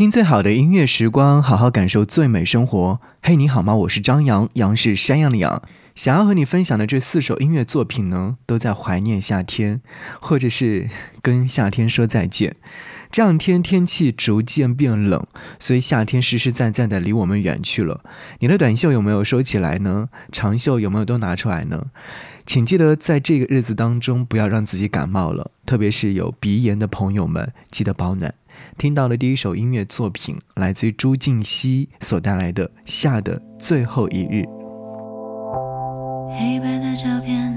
听最好的音乐时光，好好感受最美生活。嘿，你好吗？我是张扬，杨是山羊的羊。想要和你分享的这四首音乐作品呢，都在怀念夏天，或者是跟夏天说再见。这两天天气逐渐变冷，所以夏天实实在在的离我们远去了。你的短袖有没有收起来呢？长袖有没有都拿出来呢？请记得在这个日子当中，不要让自己感冒了，特别是有鼻炎的朋友们，记得保暖。听到的第一首音乐作品，来自于朱静熙所带来的《夏的最后一日》。黑白的照片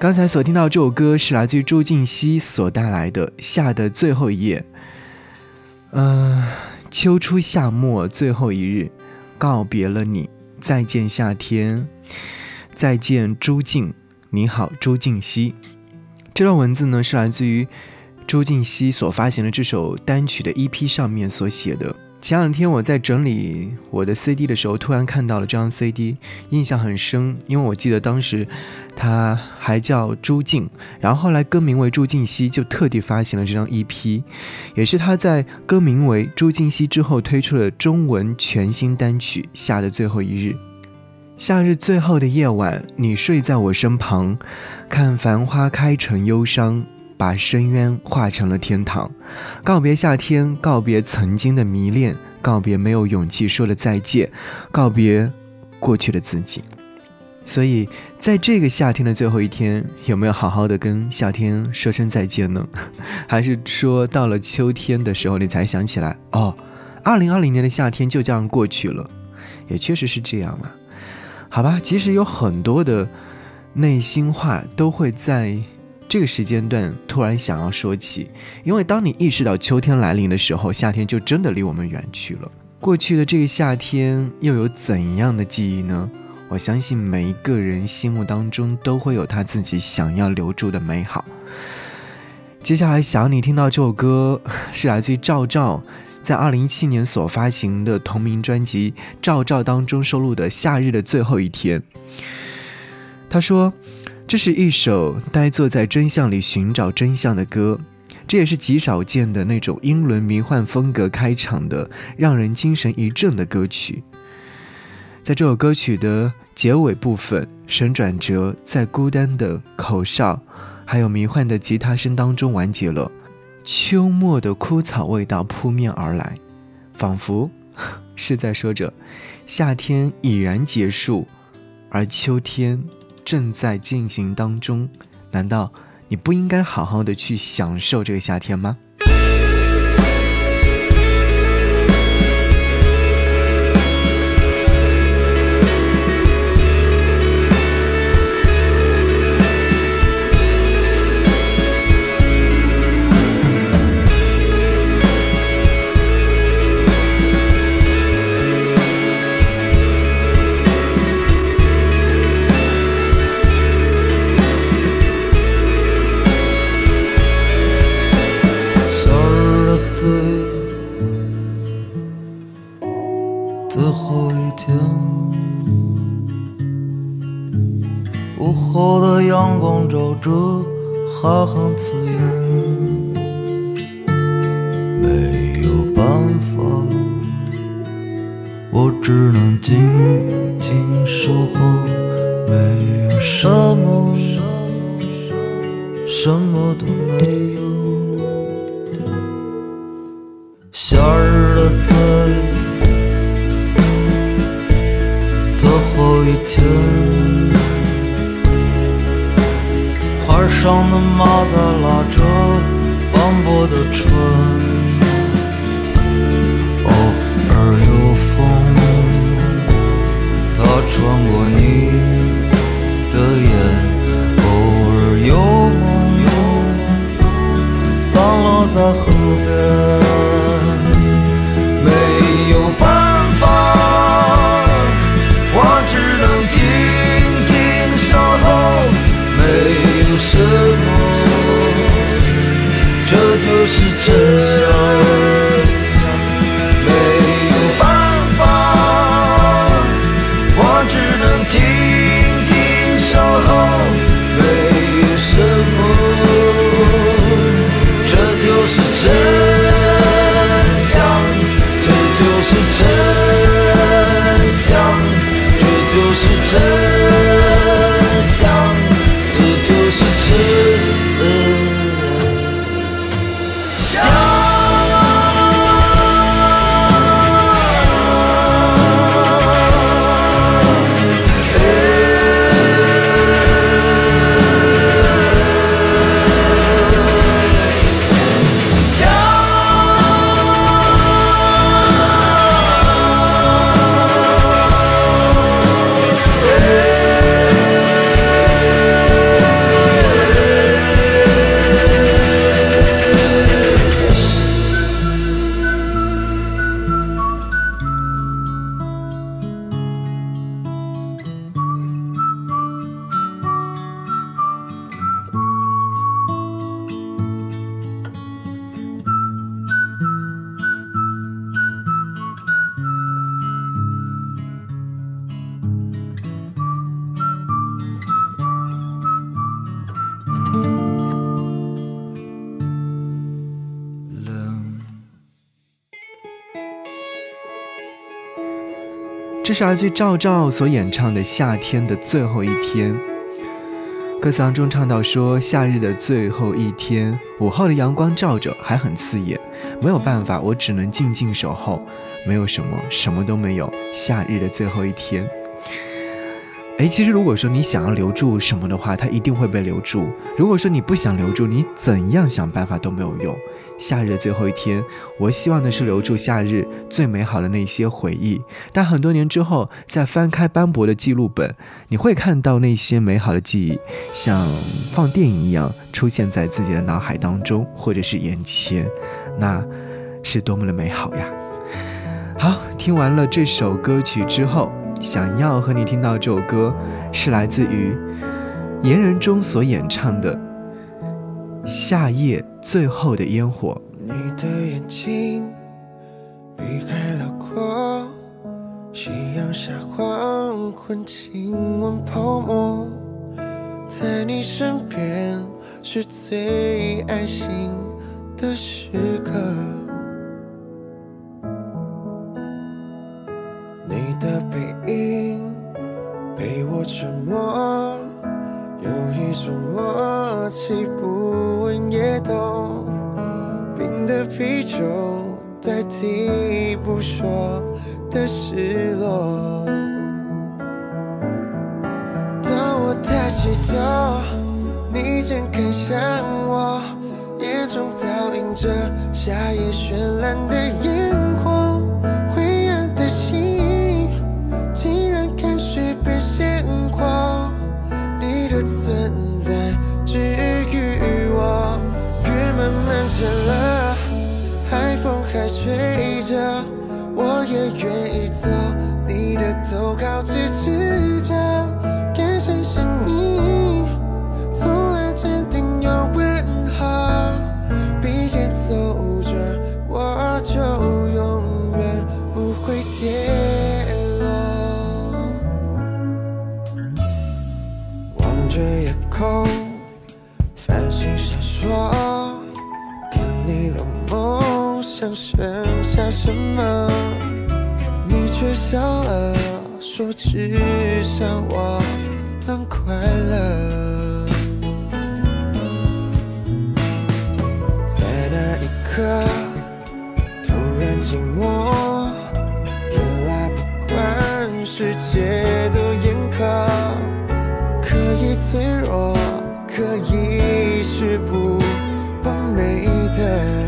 刚才所听到这首歌是来自于朱静熙所带来的《夏的最后一夜》。嗯、秋初夏末最后一日，告别了你，再见夏天，再见朱静，你好朱静熙。这段文字呢是来自于朱静熙所发行的这首单曲的 EP 上面所写的。前两天我在整理我的 CD 的时候，突然看到了这张 CD，印象很深，因为我记得当时他还叫朱静，然后后来更名为朱静熙，就特地发行了这张 EP，也是他在更名为朱静熙之后推出了中文全新单曲《夏的最后一日》。夏日最后的夜晚，你睡在我身旁，看繁花开成忧伤。把深渊化成了天堂，告别夏天，告别曾经的迷恋，告别没有勇气说的再见，告别过去的自己。所以，在这个夏天的最后一天，有没有好好的跟夏天说声再见呢？还是说到了秋天的时候，你才想起来哦，二零二零年的夏天就这样过去了？也确实是这样啊。好吧，其实有很多的内心话都会在。这个时间段突然想要说起，因为当你意识到秋天来临的时候，夏天就真的离我们远去了。过去的这个夏天又有怎样的记忆呢？我相信每一个人心目当中都会有他自己想要留住的美好。接下来想你听到这首歌是来自于赵照在二零一七年所发行的同名专辑《赵照》当中收录的《夏日的最后一天》。他说。这是一首呆坐在真相里寻找真相的歌，这也是极少见的那种英伦迷幻风格开场的，让人精神一振的歌曲。在这首歌曲的结尾部分，神转折在孤单的口哨，还有迷幻的吉他声当中完结了。秋末的枯草味道扑面而来，仿佛 是在说着夏天已然结束，而秋天。正在进行当中，难道你不应该好好的去享受这个夏天吗？没有办法，我只能静静守候。没有什么，什么都没有。夏日的最最后一天。上的马在拉着斑驳的唇，风，它穿过你。这是来自赵照所演唱的《夏天的最后一天》。歌词当中唱到说：“夏日的最后一天，午后的阳光照着，还很刺眼。没有办法，我只能静静守候。没有什么，什么都没有。夏日的最后一天。”哎，其实如果说你想要留住什么的话，它一定会被留住。如果说你不想留住，你怎样想办法都没有用。夏日的最后一天，我希望的是留住夏日最美好的那些回忆。但很多年之后，再翻开斑驳的记录本，你会看到那些美好的记忆，像放电影一样出现在自己的脑海当中，或者是眼前，那是多么的美好呀！好，听完了这首歌曲之后。想要和你听到这首歌，是来自于言人中所演唱的《夏夜最后的烟火》。你的眼睛避开了光，夕阳下黄昏，亲吻泡沫，在你身边是最安心的时刻。你的背影陪我沉默，有一种默契，不问也懂。冰的啤酒代替不说的失落。当我抬起头，你正看向我，眼中倒映着夏夜绚烂的着，我也愿意做你的头号支持什么？你却笑了，说只想我能快乐。在那一刻，突然寂寞。原来不管世界多严苛，可以脆弱，可以是不完美的。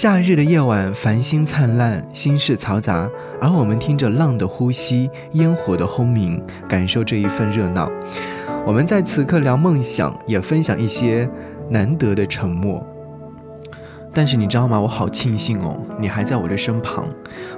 夏日的夜晚，繁星灿烂，心事嘈杂，而我们听着浪的呼吸，烟火的轰鸣，感受这一份热闹。我们在此刻聊梦想，也分享一些难得的沉默。但是你知道吗？我好庆幸哦，你还在我的身旁。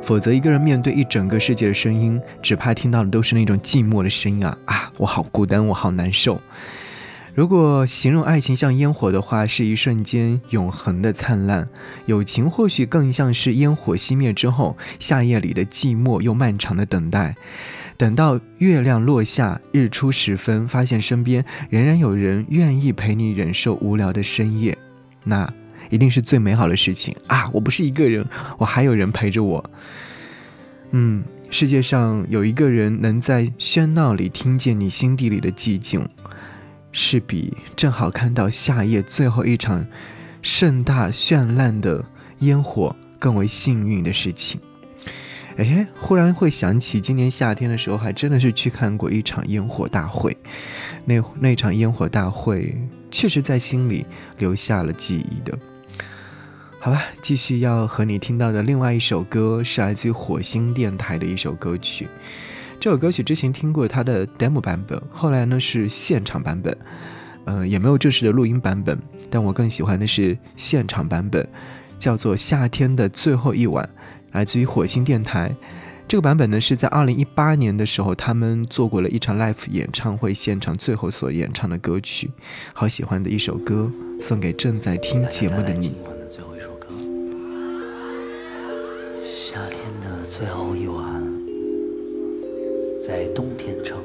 否则，一个人面对一整个世界的声音，只怕听到的都是那种寂寞的声音啊啊！我好孤单，我好难受。如果形容爱情像烟火的话，是一瞬间永恒的灿烂；友情或许更像是烟火熄灭之后，夏夜里的寂寞又漫长的等待。等到月亮落下，日出时分，发现身边仍然有人愿意陪你忍受无聊的深夜，那一定是最美好的事情啊！我不是一个人，我还有人陪着我。嗯，世界上有一个人能在喧闹里听见你心底里的寂静。是比正好看到夏夜最后一场盛大绚烂的烟火更为幸运的事情。哎，忽然会想起今年夏天的时候，还真的是去看过一场烟火大会。那那场烟火大会确实在心里留下了记忆的。好吧，继续要和你听到的另外一首歌是来自于火星电台的一首歌曲。这首歌曲之前听过它的 demo 版本，后来呢是现场版本，呃，也没有正式的录音版本，但我更喜欢的是现场版本，叫做《夏天的最后一晚》，来自于火星电台。这个版本呢是在二零一八年的时候，他们做过了一场 live 演唱会现场最后所演唱的歌曲，好喜欢的一首歌，送给正在听节目的你。夏天的最后一晚。在冬天唱。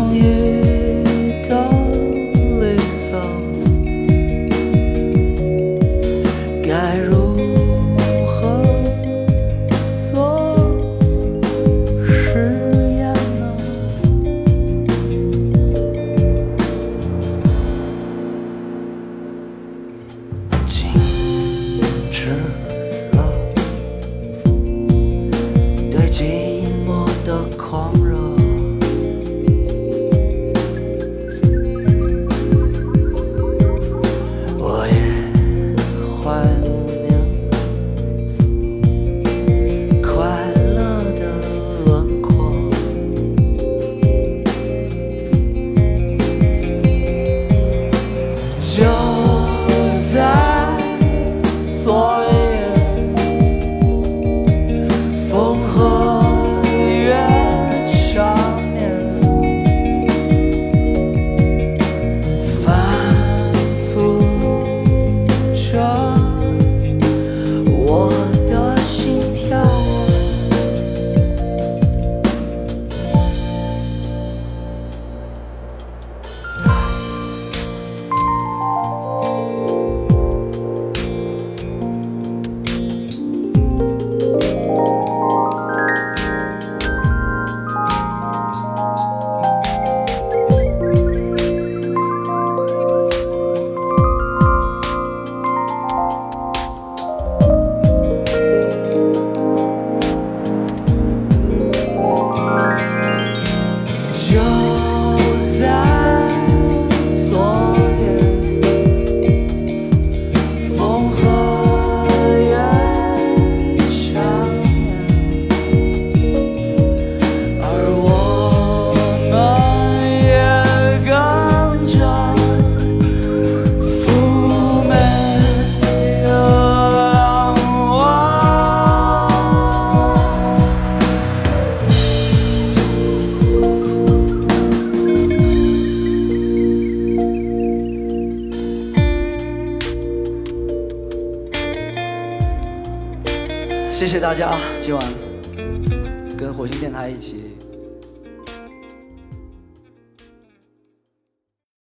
all you. 家，今晚